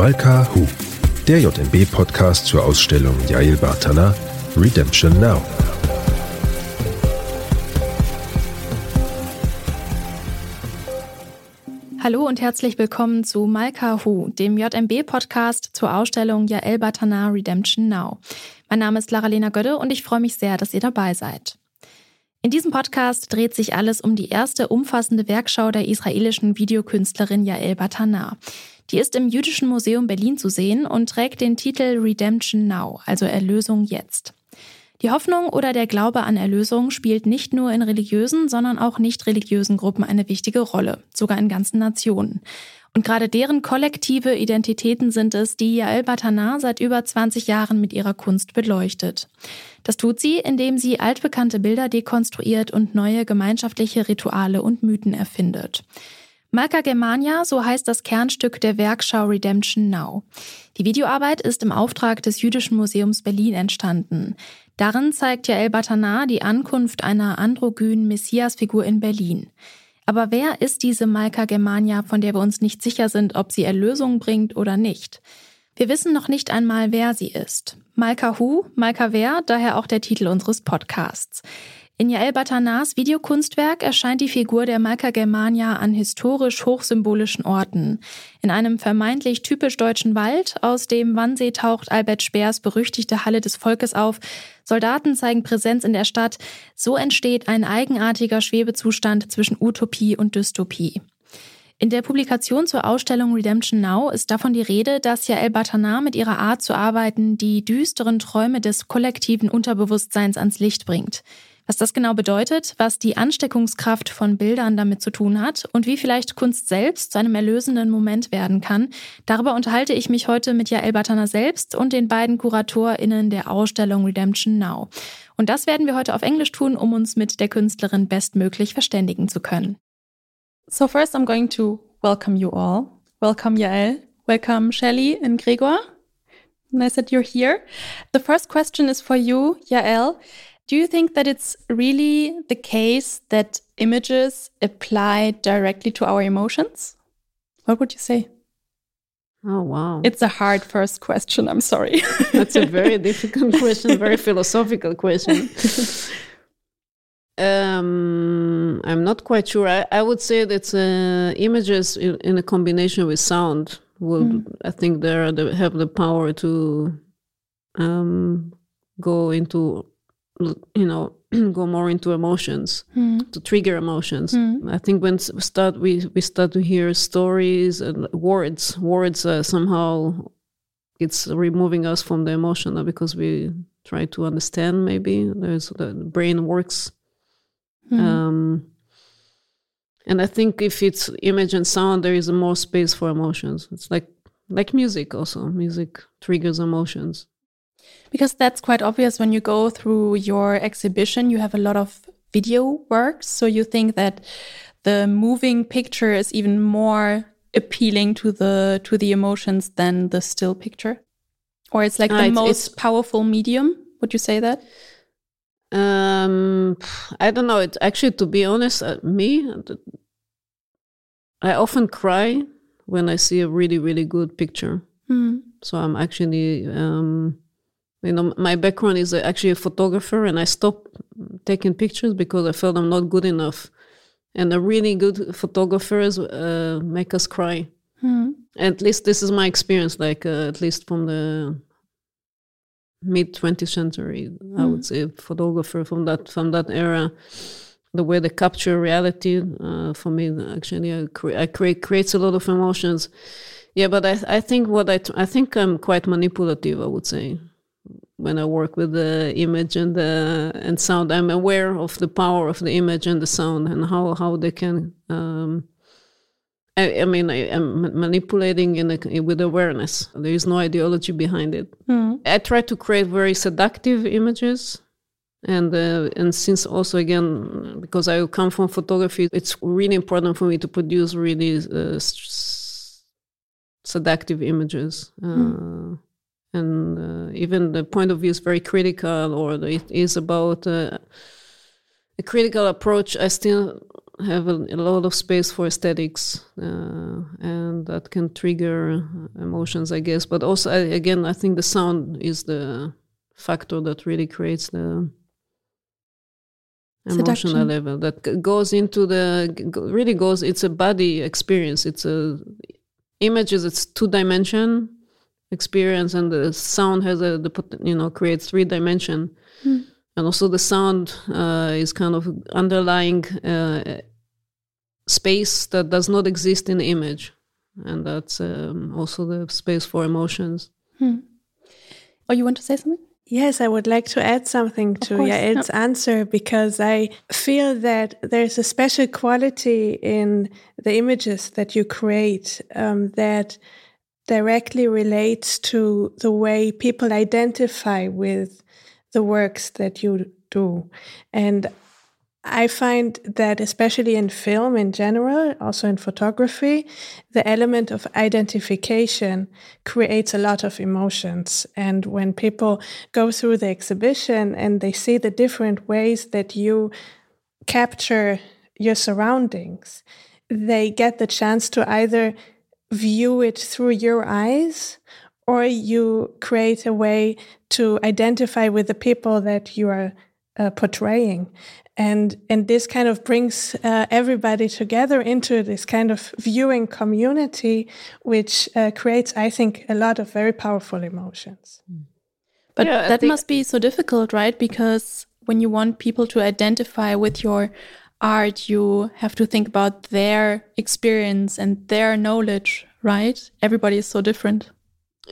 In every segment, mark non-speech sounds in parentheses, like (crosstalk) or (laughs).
Malka Hu, der JMB-Podcast zur Ausstellung Yael Bartana Redemption Now. Hallo und herzlich willkommen zu Malka Hu, dem JMB-Podcast zur Ausstellung Yael Batana Redemption Now. Mein Name ist Lara-Lena Gödde und ich freue mich sehr, dass ihr dabei seid. In diesem Podcast dreht sich alles um die erste umfassende Werkschau der israelischen Videokünstlerin Yael Batana. Die ist im Jüdischen Museum Berlin zu sehen und trägt den Titel Redemption Now, also Erlösung jetzt. Die Hoffnung oder der Glaube an Erlösung spielt nicht nur in religiösen, sondern auch nicht religiösen Gruppen eine wichtige Rolle, sogar in ganzen Nationen. Und gerade deren kollektive Identitäten sind es, die Yael Batana seit über 20 Jahren mit ihrer Kunst beleuchtet. Das tut sie, indem sie altbekannte Bilder dekonstruiert und neue gemeinschaftliche Rituale und Mythen erfindet. Malka Germania, so heißt das Kernstück der Werkschau Redemption Now. Die Videoarbeit ist im Auftrag des Jüdischen Museums Berlin entstanden. Darin zeigt Jael Batana die Ankunft einer androgynen Messiasfigur in Berlin. Aber wer ist diese Malka Germania, von der wir uns nicht sicher sind, ob sie Erlösung bringt oder nicht? Wir wissen noch nicht einmal, wer sie ist. Malka Hu, Malka wer, daher auch der Titel unseres Podcasts. In Jael Batanas Videokunstwerk erscheint die Figur der Malka Germania an historisch hochsymbolischen Orten. In einem vermeintlich typisch deutschen Wald, aus dem Wannsee taucht Albert Speers berüchtigte Halle des Volkes auf. Soldaten zeigen Präsenz in der Stadt. So entsteht ein eigenartiger Schwebezustand zwischen Utopie und Dystopie. In der Publikation zur Ausstellung Redemption Now ist davon die Rede, dass Jael Batana mit ihrer Art zu arbeiten die düsteren Träume des kollektiven Unterbewusstseins ans Licht bringt. Was das genau bedeutet, was die Ansteckungskraft von Bildern damit zu tun hat und wie vielleicht Kunst selbst zu einem erlösenden Moment werden kann, darüber unterhalte ich mich heute mit Jael Batana selbst und den beiden KuratorInnen der Ausstellung Redemption Now. Und das werden wir heute auf Englisch tun, um uns mit der Künstlerin bestmöglich verständigen zu können. So first I'm going to welcome you all. Welcome Yael. Welcome Shelley and Gregor. Nice that you're here. The first question is for you, Yael. Do you think that it's really the case that images apply directly to our emotions? What would you say? Oh, wow. It's a hard first question. I'm sorry. (laughs) That's a very difficult question, very (laughs) philosophical question. um, I'm not quite sure. I, I would say that uh, images in, in, a combination with sound will, mm. I think, they have the power to um, go into you know (clears throat) go more into emotions mm. to trigger emotions mm. i think when we start we we start to hear stories and words words uh, somehow it's removing us from the emotion because we try to understand maybe there's the brain works mm. um, and i think if it's image and sound there is more space for emotions it's like like music also music triggers emotions because that's quite obvious when you go through your exhibition, you have a lot of video works. So you think that the moving picture is even more appealing to the to the emotions than the still picture? Or it's like uh, the it's, most it's, powerful medium? Would you say that? Um, I don't know. It actually, to be honest, uh, me, I often cry when I see a really, really good picture. Mm. So I'm actually um, you know my background is actually a photographer and i stopped taking pictures because i felt i'm not good enough and the really good photographers uh, make us cry mm. at least this is my experience like uh, at least from the mid 20th century mm. i would hmm. say photographer from that from that era the way they capture reality uh, for me actually I, cre- I create creates a lot of emotions yeah but i, I think what I, t- I think i'm quite manipulative i would say when I work with the image and the and sound, I'm aware of the power of the image and the sound and how how they can. Um, I, I, mean, I am manipulating in a, with awareness. There is no ideology behind it. Mm. I try to create very seductive images, and uh, and since also again because I come from photography, it's really important for me to produce really uh, seductive images. Uh, mm and uh, even the point of view is very critical or it is about uh, a critical approach i still have a, a lot of space for aesthetics, uh, and that can trigger emotions, I guess. But also, I, again, I think the sound is the factor that really creates the emotional Seduction. level that goes into the really goes. It's a body experience. It's a images. It's two dimension experience, and the sound has a the you know creates three dimension. Mm and also the sound uh, is kind of underlying uh, space that does not exist in the image and that's um, also the space for emotions hmm. oh you want to say something Yes, I would like to add something to Yael's no. answer because I feel that there's a special quality in the images that you create um, that directly relates to the way people identify with the works that you do. And I find that, especially in film in general, also in photography, the element of identification creates a lot of emotions. And when people go through the exhibition and they see the different ways that you capture your surroundings, they get the chance to either view it through your eyes or you create a way to identify with the people that you are uh, portraying. And and this kind of brings uh, everybody together into this kind of viewing community which uh, creates i think a lot of very powerful emotions. But yeah, that must be so difficult right? Because when you want people to identify with your art you have to think about their experience and their knowledge right everybody is so different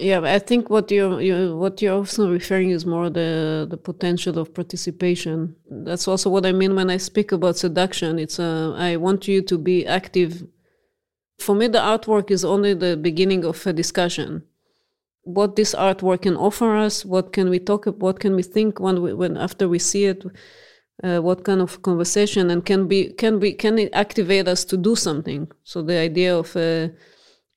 yeah, I think what you're, you what you're also referring is more the the potential of participation. That's also what I mean when I speak about seduction. It's uh, I want you to be active. For me, the artwork is only the beginning of a discussion. What this artwork can offer us, what can we talk about, what can we think when we, when after we see it, uh, what kind of conversation, and can be can be can it activate us to do something? So the idea of uh,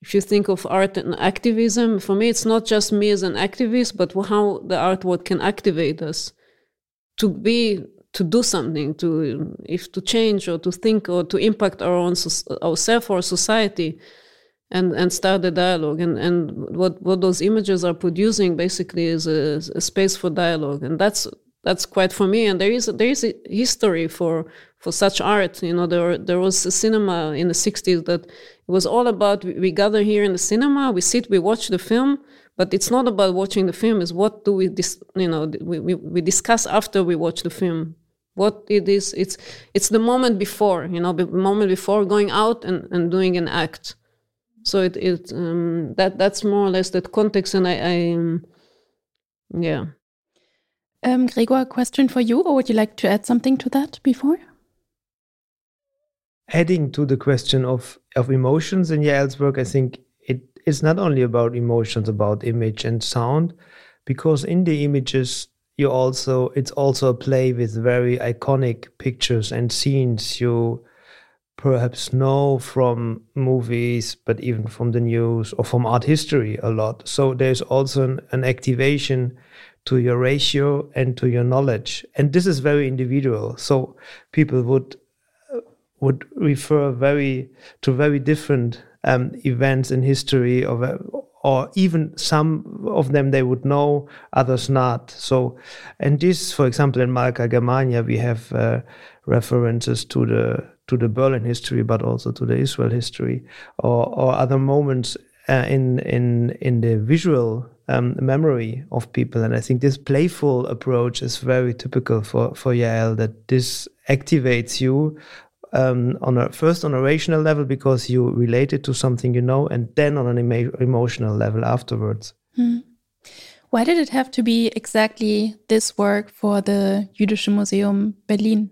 if you think of art and activism, for me, it's not just me as an activist, but how the artwork can activate us to be, to do something, to if to change or to think or to impact our own ourselves or society, and and start the dialogue. And and what what those images are producing basically is a, a space for dialogue, and that's that's quite for me. And there is there is a history for for such art. You know, there there was a cinema in the '60s that it was all about we, we gather here in the cinema, we sit, we watch the film, but it's not about watching the film. Is what do we dis, you know we, we, we discuss after we watch the film. What it is, it's it's the moment before, you know, the moment before going out and, and doing an act. So it it um, that that's more or less that context, and I, I um, yeah. Um, Gregor, a question for you, or would you like to add something to that before? Adding to the question of, of emotions in Yael's work, I think it is not only about emotions, about image and sound, because in the images you also it's also a play with very iconic pictures and scenes you perhaps know from movies, but even from the news or from art history a lot. So there's also an, an activation to your ratio and to your knowledge. And this is very individual. So people would uh, would refer very to very different um, events in history of or even some of them they would know others not. So and this for example in malka germania we have uh, references to the to the berlin history but also to the israel history or, or other moments uh, in in in the visual um, memory of people. And I think this playful approach is very typical for, for Yael, that this activates you um, on a first on a rational level because you relate it to something you know, and then on an emo emotional level afterwards. Hmm. Why did it have to be exactly this work for the Jüdische Museum Berlin?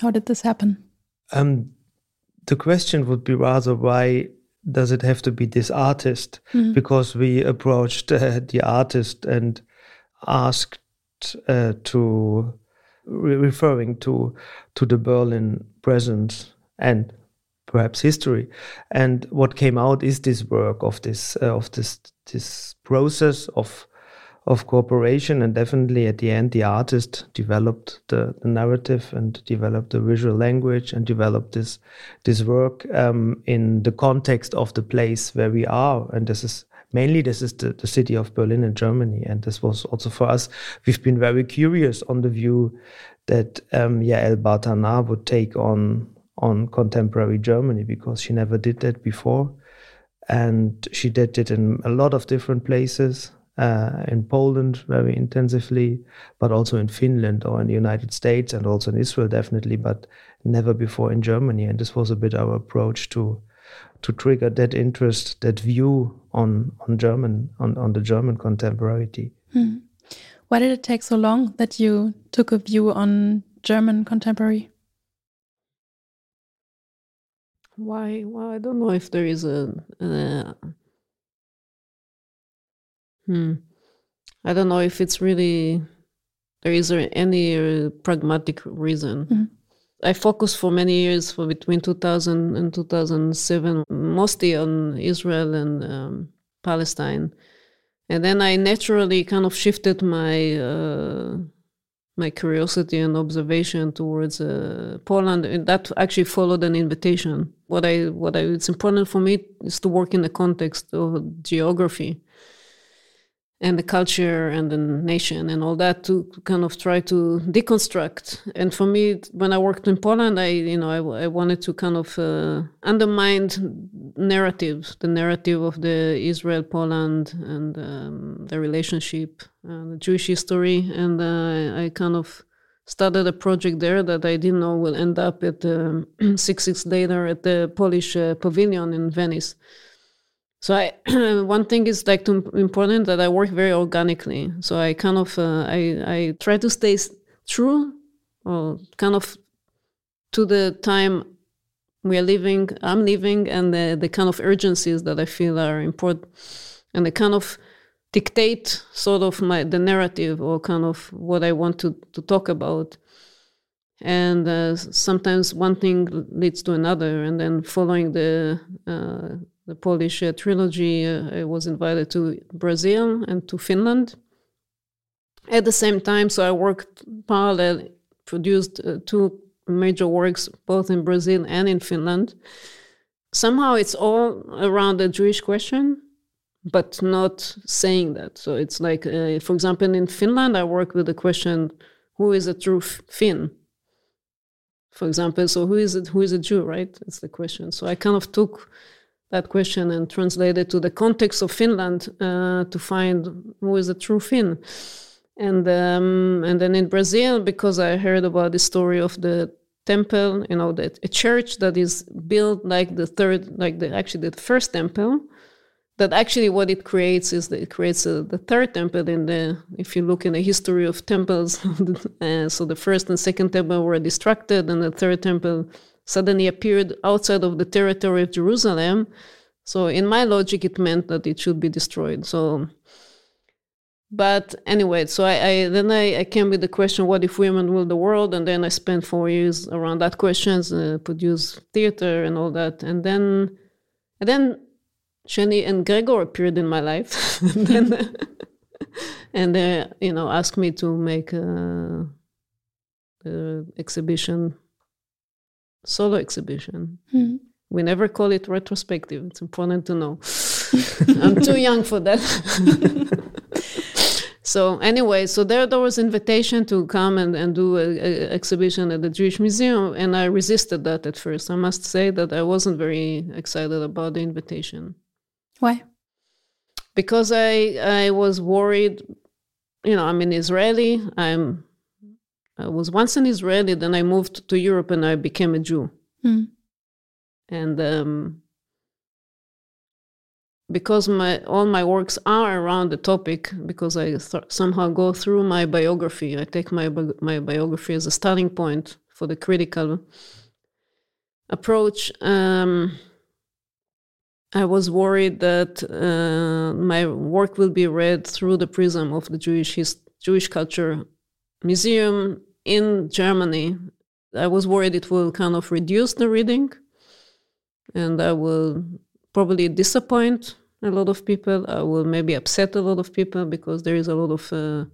How did this happen? Um, the question would be rather why does it have to be this artist? Mm-hmm. Because we approached uh, the artist and asked uh, to re- referring to to the Berlin presence and perhaps history. And what came out is this work of this uh, of this this process of of cooperation and definitely at the end the artist developed the, the narrative and developed the visual language and developed this this work um, in the context of the place where we are. And this is mainly this is the, the city of berlin in germany. And this was also for us we've been very curious on the view that um, Yael Bartana would take on on contemporary Germany because she never did that before, and she did it in a lot of different places. Uh, in Poland, very intensively, but also in Finland or in the United States, and also in Israel, definitely, but never before in Germany. And this was a bit our approach to to trigger that interest, that view on on German on on the German contemporary. Hmm. Why did it take so long that you took a view on German contemporary? Why? Well, I don't know if there is a. Uh, hmm. I don't know if it's really there is any uh, pragmatic reason. Mm -hmm. I focused for many years, for between 2000 and 2007, mostly on Israel and um, Palestine, and then I naturally kind of shifted my uh, my curiosity and observation towards uh, Poland, and that actually followed an invitation. What I what I it's important for me is to work in the context of geography and the culture and the nation and all that to kind of try to deconstruct. And for me, when I worked in Poland, I you know I, I wanted to kind of uh, undermine narratives, the narrative of the Israel Poland and um, the relationship, uh, the Jewish history, and uh, I kind of started a project there that I didn't know will end up at um, (clears throat) six weeks later at the Polish uh, Pavilion in Venice. So I, (clears throat) one thing is like important that I work very organically. So I kind of uh, I I try to stay true, or kind of to the time we are living. I'm living, and the the kind of urgencies that I feel are important, and the kind of dictate sort of my the narrative or kind of what I want to to talk about. And uh, sometimes one thing leads to another, and then following the uh, the Polish uh, trilogy, uh, I was invited to Brazil and to Finland. At the same time, so I worked parallel, produced uh, two major works both in Brazil and in Finland. Somehow it's all around the Jewish question, but not saying that. So it's like, uh, for example, in Finland, I work with the question, who is a true Finn? For example, so who is it? Who is a Jew? Right? That's the question. So I kind of took that question and translate it to the context of Finland uh, to find who is a true Finn. And um, and then in Brazil, because I heard about the story of the temple, you know, that a church that is built like the third, like the actually the first temple. That actually what it creates is that it creates a, the third temple in the. If you look in the history of temples, (laughs) uh, so the first and second temple were destructed, and the third temple suddenly appeared outside of the territory of Jerusalem. So, in my logic, it meant that it should be destroyed. So, but anyway, so I, I then I, I, came with the question, what if women rule the world? And then I spent four years around that questions, uh, produced theater and all that. And then, and then Shelley and Gregor appeared in my life, (laughs) and then, (laughs) and they, you know, asked me to make a, a exhibition solo exhibition. Mm. We never call it retrospective. It's important to know. (laughs) I'm too young for that. (laughs) so anyway, so there there was invitation to come and, and do an exhibition at the Jewish Museum, and I resisted that at first. I must say that I wasn't very excited about the invitation. Why? Because I I was worried. You know, I'm an Israeli. I'm I was once an Israeli, then I moved to Europe and I became a Jew. Mm. And um, because my all my works are around the topic, because I th- somehow go through my biography, I take my bi- my biography as a starting point for the critical approach. Um, I was worried that uh, my work will be read through the prism of the Jewish his- Jewish culture museum in Germany, I was worried it will kind of reduce the reading and I will probably disappoint a lot of people. I will maybe upset a lot of people because there is a lot of uh,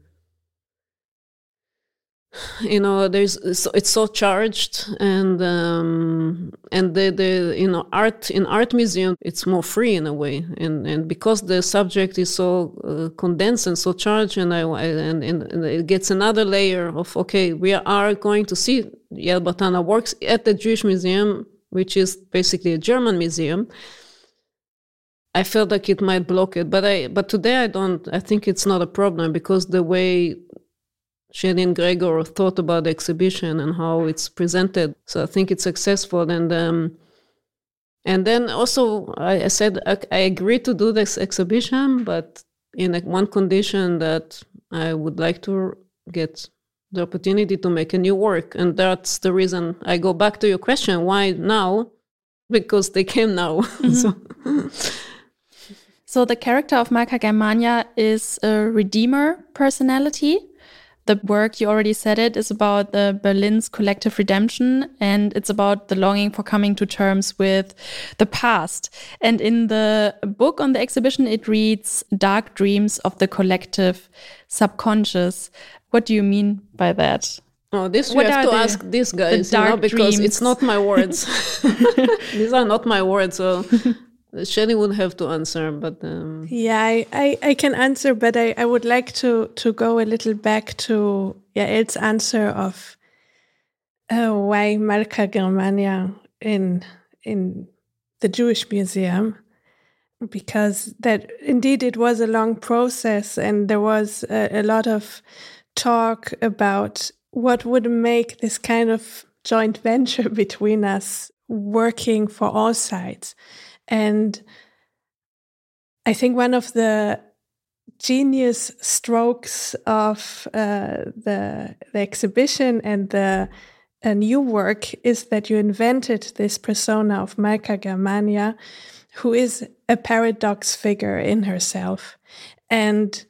you know there's it's so charged and um and the the you know art in art museum it's more free in a way and and because the subject is so uh, condensed and so charged and i and, and, and, it gets another layer of okay we are going to see Yael Bartana works at the jewish museum which is basically a german museum I felt like it might block it, but I but today I don't. I think it's not a problem because the way And Gregor thought about the exhibition and how it's presented. So I think it's successful. And um, and then also I, I said I, I agree to do this exhibition, but in a, one condition that I would like to get the opportunity to make a new work. And that's the reason I go back to your question: why now? Because they came now. (laughs) Mm-hmm. so. so the character of Malka Germania is a redeemer personality the work, you already said it, is about the Berlin's collective redemption and it's about the longing for coming to terms with the past. And in the book on the exhibition, it reads Dark Dreams of the Collective Subconscious. What do you mean by that? Oh, this what you have to the, ask these guys, you know, because dreams? it's not my words. (laughs) these are not my words. So (laughs) Shelley would have to answer, but um... yeah, I, I, I, can answer, but I, I would like to to go a little back to Yael's answer of uh, why Malka Germania in in the Jewish Museum, because that indeed it was a long process, and there was a, a lot of talk about what would make this kind of joint (laughs) venture between us working for all sides and I think one of the genius strokes of uh, the, the exhibition and the new work is that you invented this persona of Malka Germania, who is a paradox figure in herself. And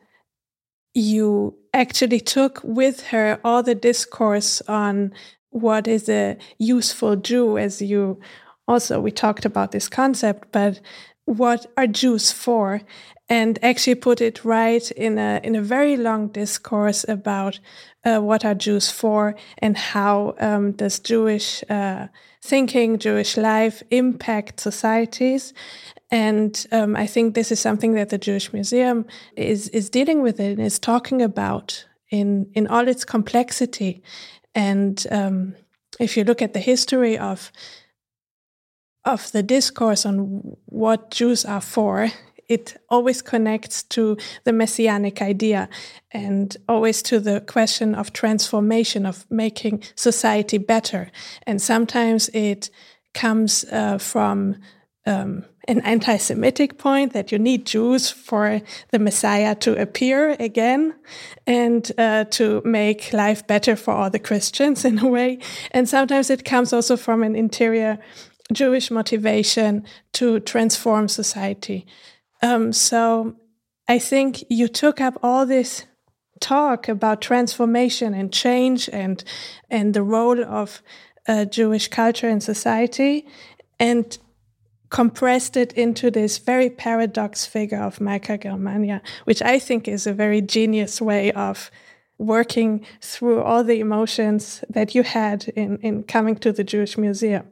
you actually took with her all the discourse on what is a useful Jew, as you also we talked about this concept, but what are Jews for? And actually put it right in a in a very long discourse about uh, what are Jews for and how um, does Jewish uh, thinking, Jewish life impact societies. And um, I think this is something that the Jewish Museum is is dealing with and is talking about in in all its complexity. And um, if you look at the history of of the discourse on what Jews are for, it always connects to the messianic idea and always to the question of transformation, of making society better. And sometimes it comes uh, from um, an anti Semitic point that you need Jews for the Messiah to appear again and uh, to make life better for all the Christians (laughs) in a way. And sometimes it comes also from an interior Jewish motivation to transform society. Um, so I think you took up all this talk about transformation and change and and the role of uh, Jewish culture in society and compressed it into this very paradox figure of Malka Germania, which I think is a very genius way of working through all the emotions that you had in, in coming to the Jewish Museum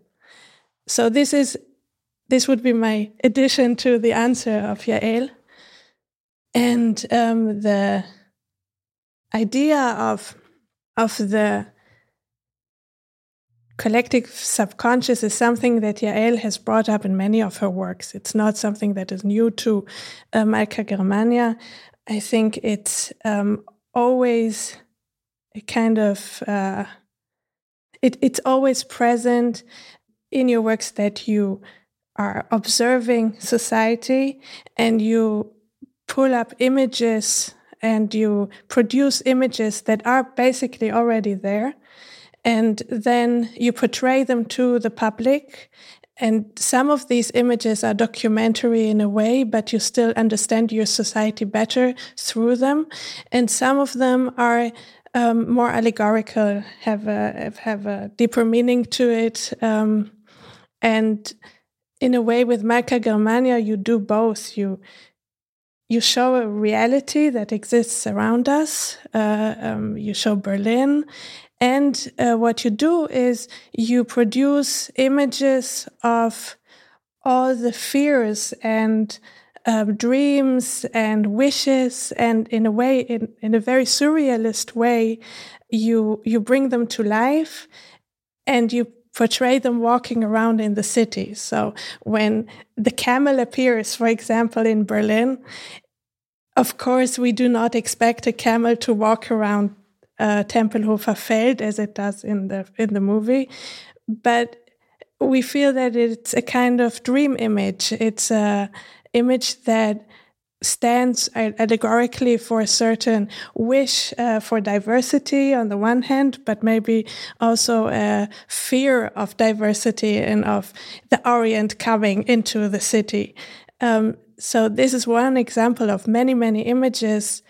so this is this would be my addition to the answer of Yael. And um, the idea of of the collective subconscious is something that Yael has brought up in many of her works. It's not something that is new to uh, Malka Germania. I think it's um, always a kind of uh, it, it's always present in your works that you are observing society and you pull up images and you produce images that are basically already there and then you portray them to the public and some of these images are documentary in a way, but you still understand your society better through them. And some of them are um, more allegorical, have a have a deeper meaning to it. Um, and in a way, with Malka Germania, you do both. You you show a reality that exists around us. Uh, um, you show Berlin. And uh, what you do is you produce images of all the fears and um, dreams and wishes, and in a way, in, in a very surrealist way, you you bring them to life, and you portray them walking around in the city. So when the camel appears, for example, in Berlin, of course, we do not expect a camel to walk around uh, Tempelhofer Feld as it does in the in the movie, but we feel that it's a kind of dream image. It's a image that stands allegorically for a certain wish uh, for diversity on the one hand, but maybe also a fear of diversity and of the Orient coming into the city. Um, so this is one example of many, many images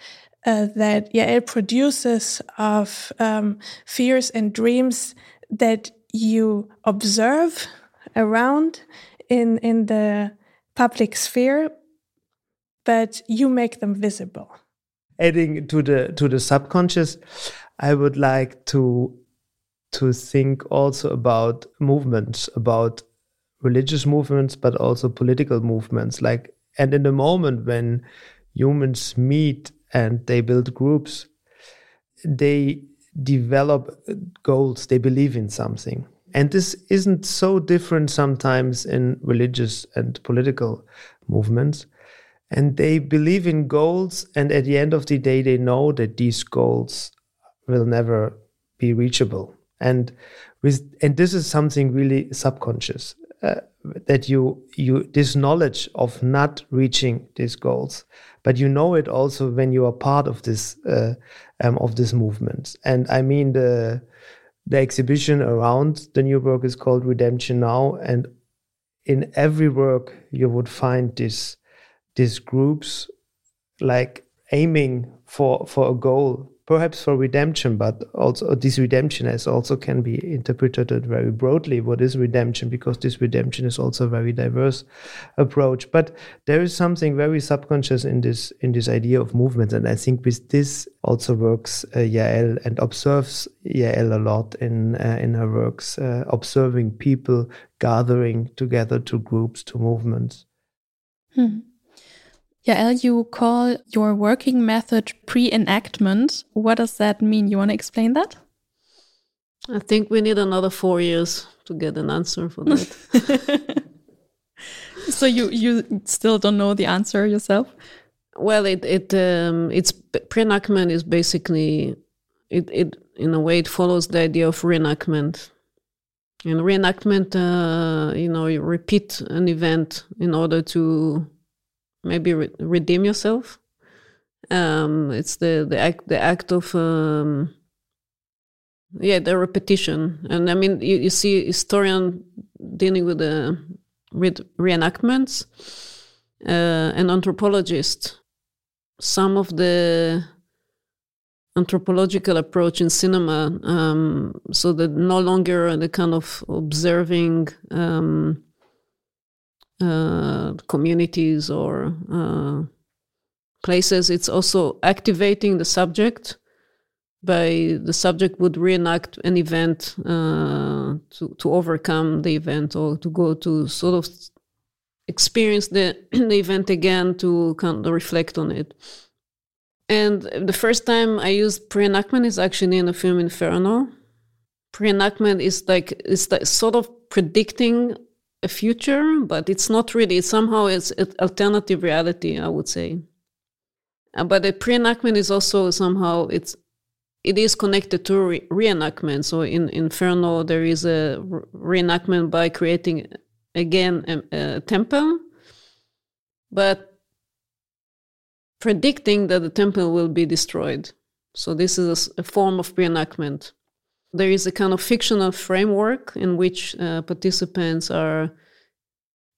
uh, that Yael produces of um, fears and dreams that you observe around in in the public sphere, but you make them visible. Adding to the to the subconscious, I would like to to think also about movements, about religious movements, but also political movements. Like, and in the moment when humans meet and they build groups, they develop goals, they believe in something. And this isn't so different sometimes in religious and political movements. And they believe in goals, and at the end of the day, they know that these goals will never be reachable. And with and this is something really subconscious uh, that you you this knowledge of not reaching these goals but you know it also when you are part of this uh, um, of this movement. And I mean the the exhibition around the new work is called Redemption Now, and in every work you would find this these groups like aiming for for a goal perhaps for redemption, but also this redemption as also can be interpreted very broadly. What is redemption? Because this redemption is also a very diverse approach. But there is something very subconscious in this in this idea of movement, and I think with this also works uh, Yael and observes Yael a lot in uh, in her works, uh, observing people gathering together to groups to movements. Hmm. Yael, you call your working method pre-enactment. What does that mean? You want to explain that? I think we need another four years to get an answer for that. (laughs) so you you still don't know the answer yourself? Well, it it um, it's pre-enactment is basically it it in a way it follows the idea of reenactment. In reenactment, uh, you know, you repeat an event in order to maybe re- redeem yourself. Um, it's the the act the act of um, yeah the repetition, and I mean you, you see historian dealing with the with reenactments, uh, and anthropologist. Some of the anthropological approach in cinema, um, so that no longer the kind of observing um, uh, communities or uh, places. It's also activating the subject by the subject would reenact an event uh, to, to overcome the event or to go to sort of experience the, (clears throat) the event again to kind of reflect on it. And the first time I used pre-enactment is actually in the film Inferno. Pre-enactment is like it's like sort of predicting a future, but it's not really. Somehow it's an alternative reality, I would say. Uh, but the pre-enactment is also somehow it's it is connected to re- reenactment. So in Inferno, there is a re- reenactment by creating again a, a temple, but predicting that the temple will be destroyed. So this is a, a form of reenactment. There is a kind of fictional framework in which uh, participants are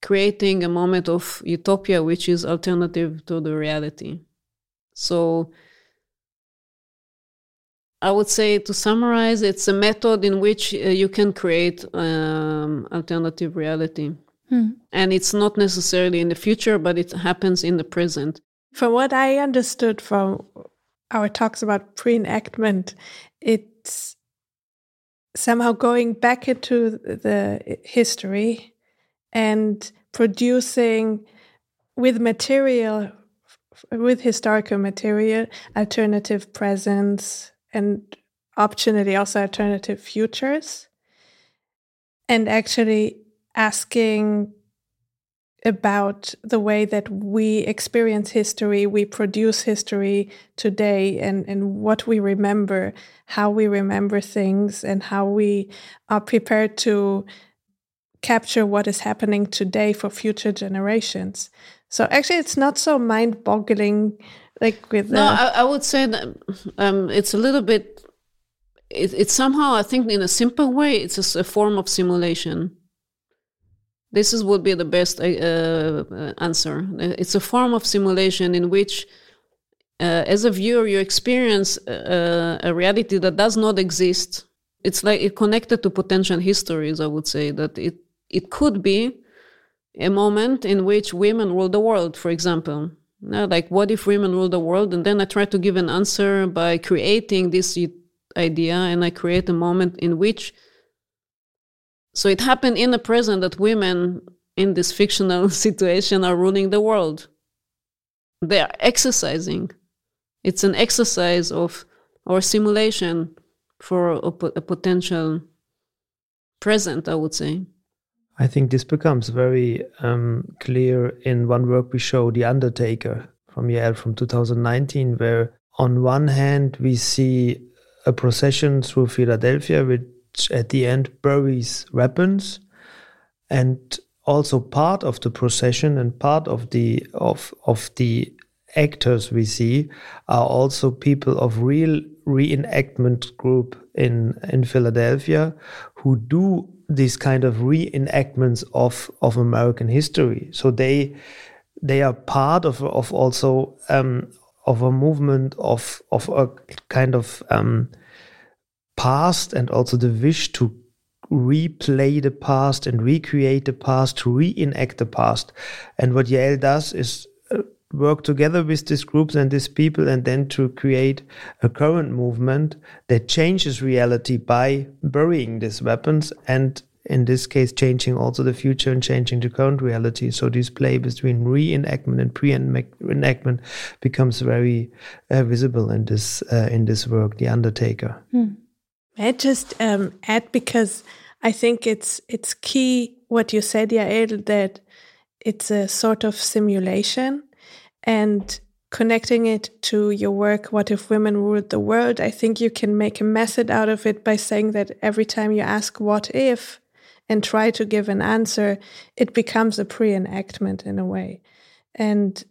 creating a moment of utopia which is alternative to the reality. So I would say to summarize, it's a method in which uh, you can create um, alternative reality. Hmm. And it's not necessarily in the future, but it happens in the present. From what I understood from our talks about pre enactment, it's somehow going back into the history and producing with material, with historical material, alternative presents and optionally also alternative futures. And actually asking about the way that we experience history, we produce history today, and, and what we remember, how we remember things, and how we are prepared to capture what is happening today for future generations. So actually, it's not so mind boggling. Like with no, I, I, would say that um, it's a little bit. It, it's somehow, I think, in a simple way, it's a, a form of simulation this is would be the best uh, uh, answer. It's a form of simulation in which, uh, as a viewer, you experience uh, a reality that does not exist. It's like it connected to potential histories. I would say that it it could be a moment in which women rule the world, for example. Like, what if women rule the world? And then I try to give an answer by creating this idea, and I create a moment in which so it happened in the present that women in this fictional (laughs) situation are ruling the world. They are exercising. It's an exercise of or simulation for a, a potential present, I would say. I think this becomes very um, clear in one work we show, The Undertaker from Yael from 2019, where on one hand we see a procession through Philadelphia with at the end buries weapons and also part of the procession and part of the of of the actors we see are also people of real reenactment group in in Philadelphia who do these kind of reenactments of of American history. So they they are part of of also um, of a movement of of a kind of um, past and also the wish to replay the past and recreate the past, to reenact the past. And what Yael does is uh, work together with these groups and these people and then to create a current movement that changes reality by burying these weapons and in this case changing also the future and changing the current reality so this play between reenactment and pre-enactment becomes very uh, visible in this uh, in this work the undertaker hmm. I just um, add because I think it's it's key what you said, Yael, that it's a sort of simulation and connecting it to your work, What If Women Ruled the World? I think you can make a method out of it by saying that every time you ask what if and try to give an answer, it becomes a pre enactment in a way. And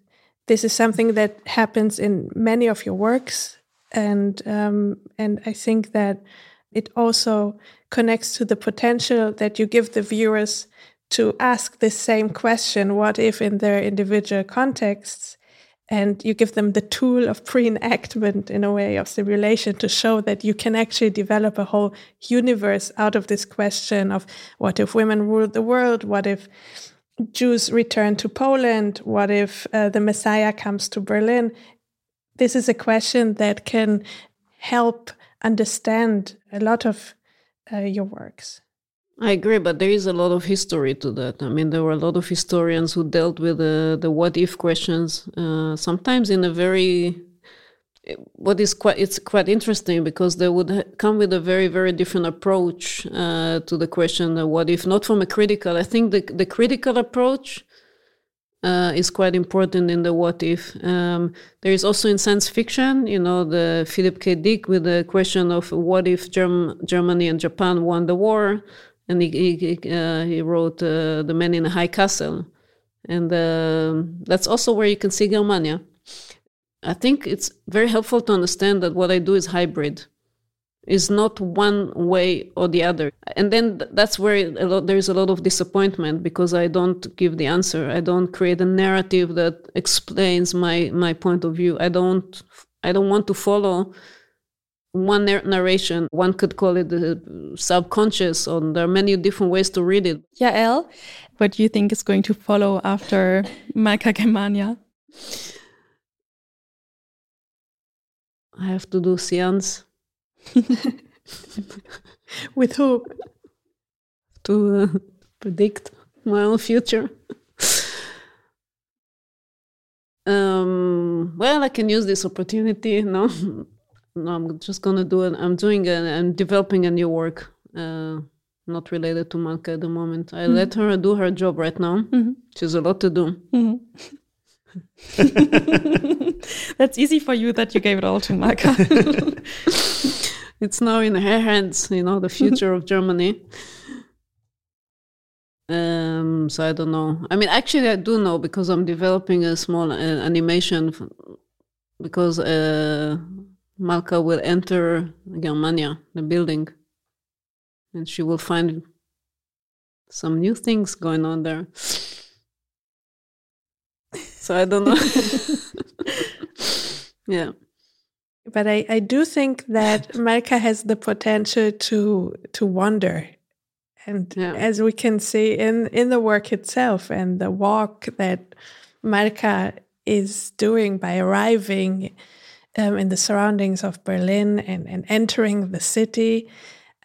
this is something that happens in many of your works. And um, and I think that it also connects to the potential that you give the viewers to ask this same question what if in their individual contexts and you give them the tool of pre-enactment in a way of simulation to show that you can actually develop a whole universe out of this question of what if women ruled the world? What if jews return to poland? What if uh, the messiah comes to berlin? This is a question that can help understand a lot of uh, your works. I agree, but there is a lot of history to that. I mean, there were a lot of historians who dealt with the, the what if questions, uh, sometimes in a very what is quite it's quite interesting because they would come with a very very different approach uh, to the question uh, what if not from a critical i think the, the critical approach uh, is quite important in the what if. Um, there is also in science fiction, you know, the Philip K. Dick with the question of what if Germ- Germany and Japan won the war, and he he, uh, he wrote uh, the Man in a High Castle, and um, that's also where you can see Germania. I think it's very helpful to understand that what I do is hybrid is not one way or the other. And then that's where lot, there's a lot of disappointment because i don't give the answer. I don't create a narrative that explains my my point of view. I don't i don't want to follow one narration. One could call it the subconscious or there are many different ways to read it. Yael what do you think is going to follow after Malka Germania I have to do seance. (laughs) With who? To uh, predict my own future. um, well, I can use this opportunity. (laughs) No, no, I'm just gonna do it. I'm doing it. I'm developing a new work. Uh, not related to Malka at the moment. I mm-hmm. let her do her job right now. Mm-hmm. She's a lot to do. Mm-hmm. (laughs) That's easy for you that you gave it all to Malka. It's now in her hands, you know, the (laughs) future of Germany. Um, so I don't know. I mean, actually, I do know because I'm developing a small uh, animation because uh, Malka will enter Germania, the building, and she will find some new things going on there. So I don't know. (laughs) (laughs) yeah. But I, I do think that (laughs) Malka has the potential to to wander. And yeah. as we can see in, in the work itself and the walk that Malka is doing by arriving um, in the surroundings of Berlin and, and entering the city,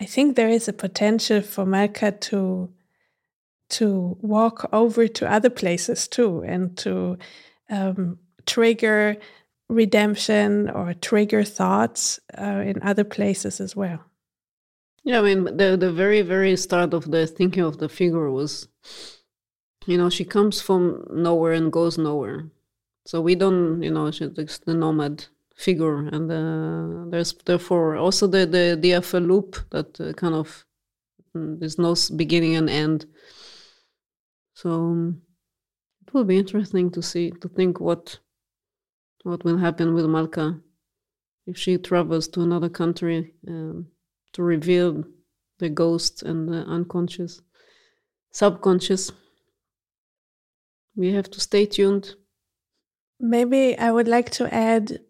I think there is a potential for Malka to to walk over to other places too and to um, trigger redemption or trigger thoughts uh, in other places as well. Yeah, I mean, the the very very start of the thinking of the figure was, you know, she comes from nowhere and goes nowhere. So we don't, you know, she's the nomad figure, and uh, there's therefore also the the idea of a loop that uh, kind of mm, there's no beginning and end. So um, it will be interesting to see to think what what will happen with Malka if she travels to another country um, to reveal the ghost and the unconscious, subconscious. We have to stay tuned. Maybe I would like to add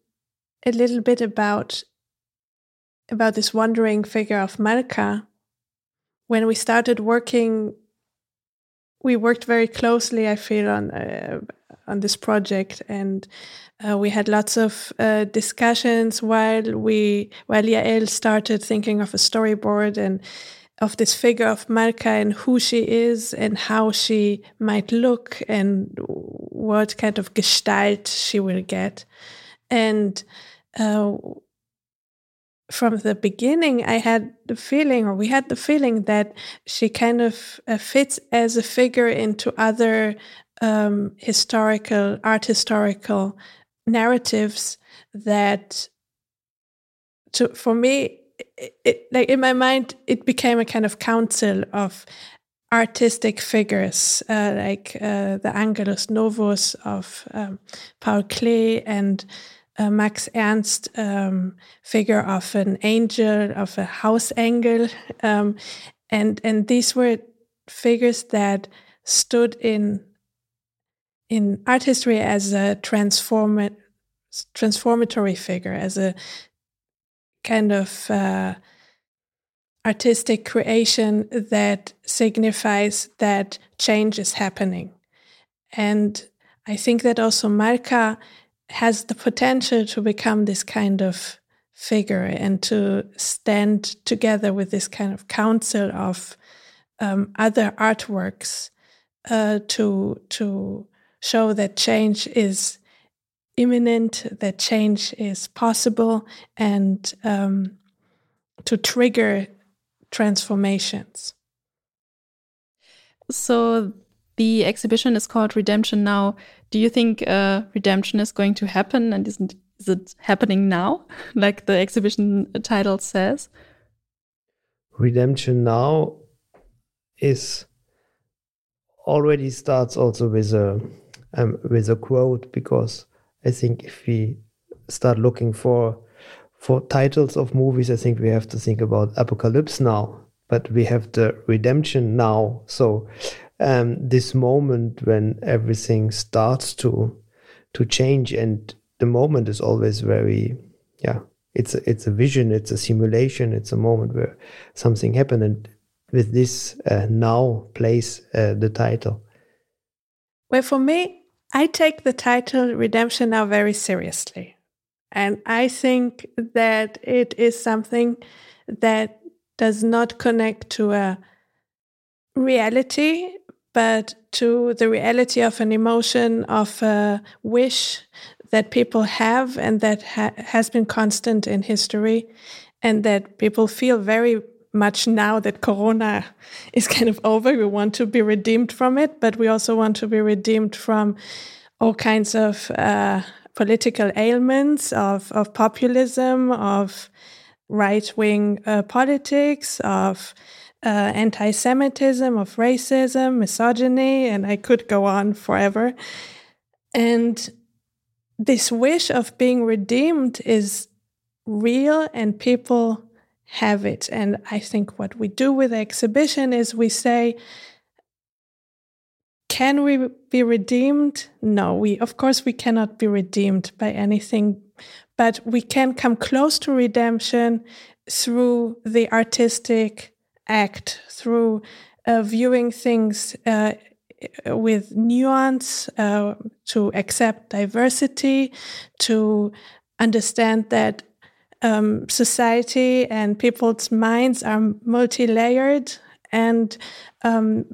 a little bit about about this wandering figure of Malka. When we started working we worked very closely, I feel, on uh, on this project, and uh, we had lots of uh, discussions while we while Yael started thinking of a storyboard and of this figure of Malka and who she is and how she might look and what kind of gestalt she will get, and uh, from the beginning, I had the feeling, or we had the feeling, that she kind of uh, fits as a figure into other um, historical, art historical narratives that, to, for me, it, it, like in my mind, it became a kind of council of artistic figures uh, like uh, the Angelus Novus of um, Paul Klee and uh, Max Ernst um, figure of an angel, of a house angel, (laughs) um, and and these were figures that stood in in art history as a transform transformatory figure, as a kind of uh, artistic creation that signifies that change is happening, and I think that also Malka has the potential to become this kind of figure and to stand together with this kind of council of um, other artworks uh, to to show that change is imminent, that change is possible, and um, to trigger transformations. So the exhibition is called Redemption Now. Do you think uh, redemption is going to happen, and isn't is it happening now, (laughs) like the exhibition title says? Redemption Now is already starts also with a um, with a quote because I think if we start looking for for titles of movies, I think we have to think about Apocalypse Now, but we have the Redemption Now. So um, this moment when everything starts to to change and the moment is always very yeah it's a, it's a vision it's a simulation it's a moment where something happened and with this uh, now plays uh, the title well for me i take the title redemption now very seriously. And I think that it is something that does not connect to a reality, but to the reality of an emotion, of a wish that people have and that ha has been constant in history, and that people feel very much now that Corona is kind of over. We want to be redeemed from it, but we also want to be redeemed from all kinds of uh, political ailments, of, of populism, of right wing uh, politics, of uh, anti Semitism, of racism, misogyny, and I could go on forever. And this wish of being redeemed is real, and people have it. And I think what we do with the exhibition is we say, can we be redeemed? No, we of course we cannot be redeemed by anything, but we can come close to redemption through the artistic act, through uh, viewing things uh, with nuance, uh, to accept diversity, to understand that um, society and people's minds are multi layered and um,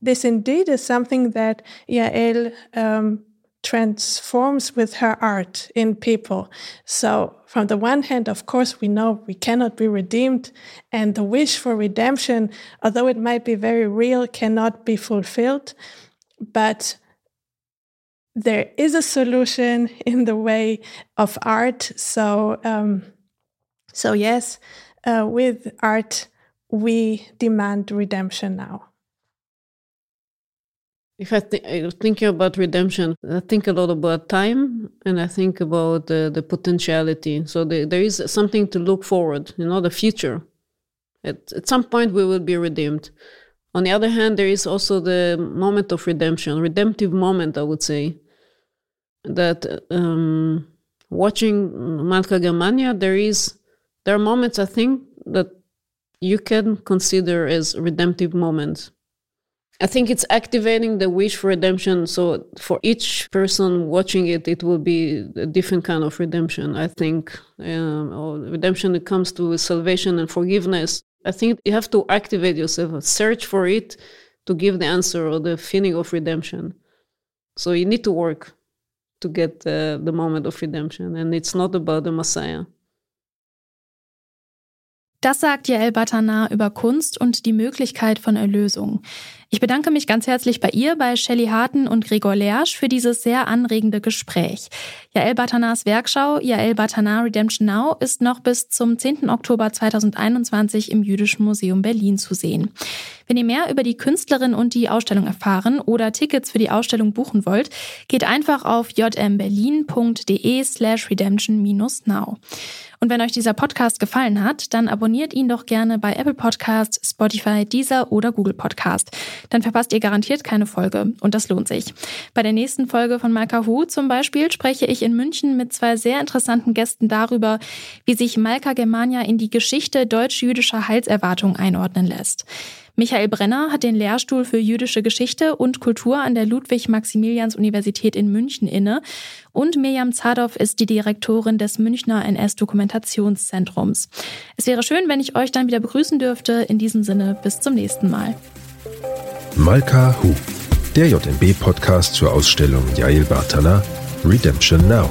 this indeed is something that Yael um, transforms with her art in people. So, from the one hand, of course, we know we cannot be redeemed, and the wish for redemption, although it might be very real, cannot be fulfilled. But there is a solution in the way of art. So, um, so yes, uh, with art, we demand redemption now. If I th- thinking about redemption, I think a lot about time, and I think about the, the potentiality. So the, there is something to look forward, you know, the future. At, at some point, we will be redeemed. On the other hand, there is also the moment of redemption, redemptive moment, I would say. That um, watching Malka Germania, there is there are moments I think that you can consider as redemptive moments I think it's activating the wish for redemption. So for each person watching it, it will be a different kind of redemption. I think um, or redemption it comes to salvation and forgiveness. I think you have to activate yourself, search for it to give the answer or the feeling of redemption. So you need to work to get uh, the moment of redemption, and it's not about the Messiah. Das sagt Jael Batana über Kunst und die Möglichkeit von Erlösung. Ich bedanke mich ganz herzlich bei ihr, bei Shelley Harten und Gregor Lersch für dieses sehr anregende Gespräch. Jael Batanas Werkschau Jael Batana Redemption Now ist noch bis zum 10. Oktober 2021 im Jüdischen Museum Berlin zu sehen. Wenn ihr mehr über die Künstlerin und die Ausstellung erfahren oder Tickets für die Ausstellung buchen wollt, geht einfach auf jmberlin.de slash redemption-now. Und wenn euch dieser Podcast gefallen hat, dann abonniert ihn doch gerne bei Apple Podcast, Spotify, Deezer oder Google Podcast. Dann verpasst ihr garantiert keine Folge und das lohnt sich. Bei der nächsten Folge von Malka Hu zum Beispiel spreche ich in München mit zwei sehr interessanten Gästen darüber, wie sich Malka Germania in die Geschichte deutsch-jüdischer Heilserwartung einordnen lässt. Michael Brenner hat den Lehrstuhl für jüdische Geschichte und Kultur an der Ludwig-Maximilians-Universität in München inne und Mirjam Zadow ist die Direktorin des Münchner NS-Dokumentationszentrums. Es wäre schön, wenn ich euch dann wieder begrüßen dürfte. In diesem Sinne, bis zum nächsten Mal. Malka Hu, der JMB-Podcast zur Ausstellung Yael Bartana Redemption Now.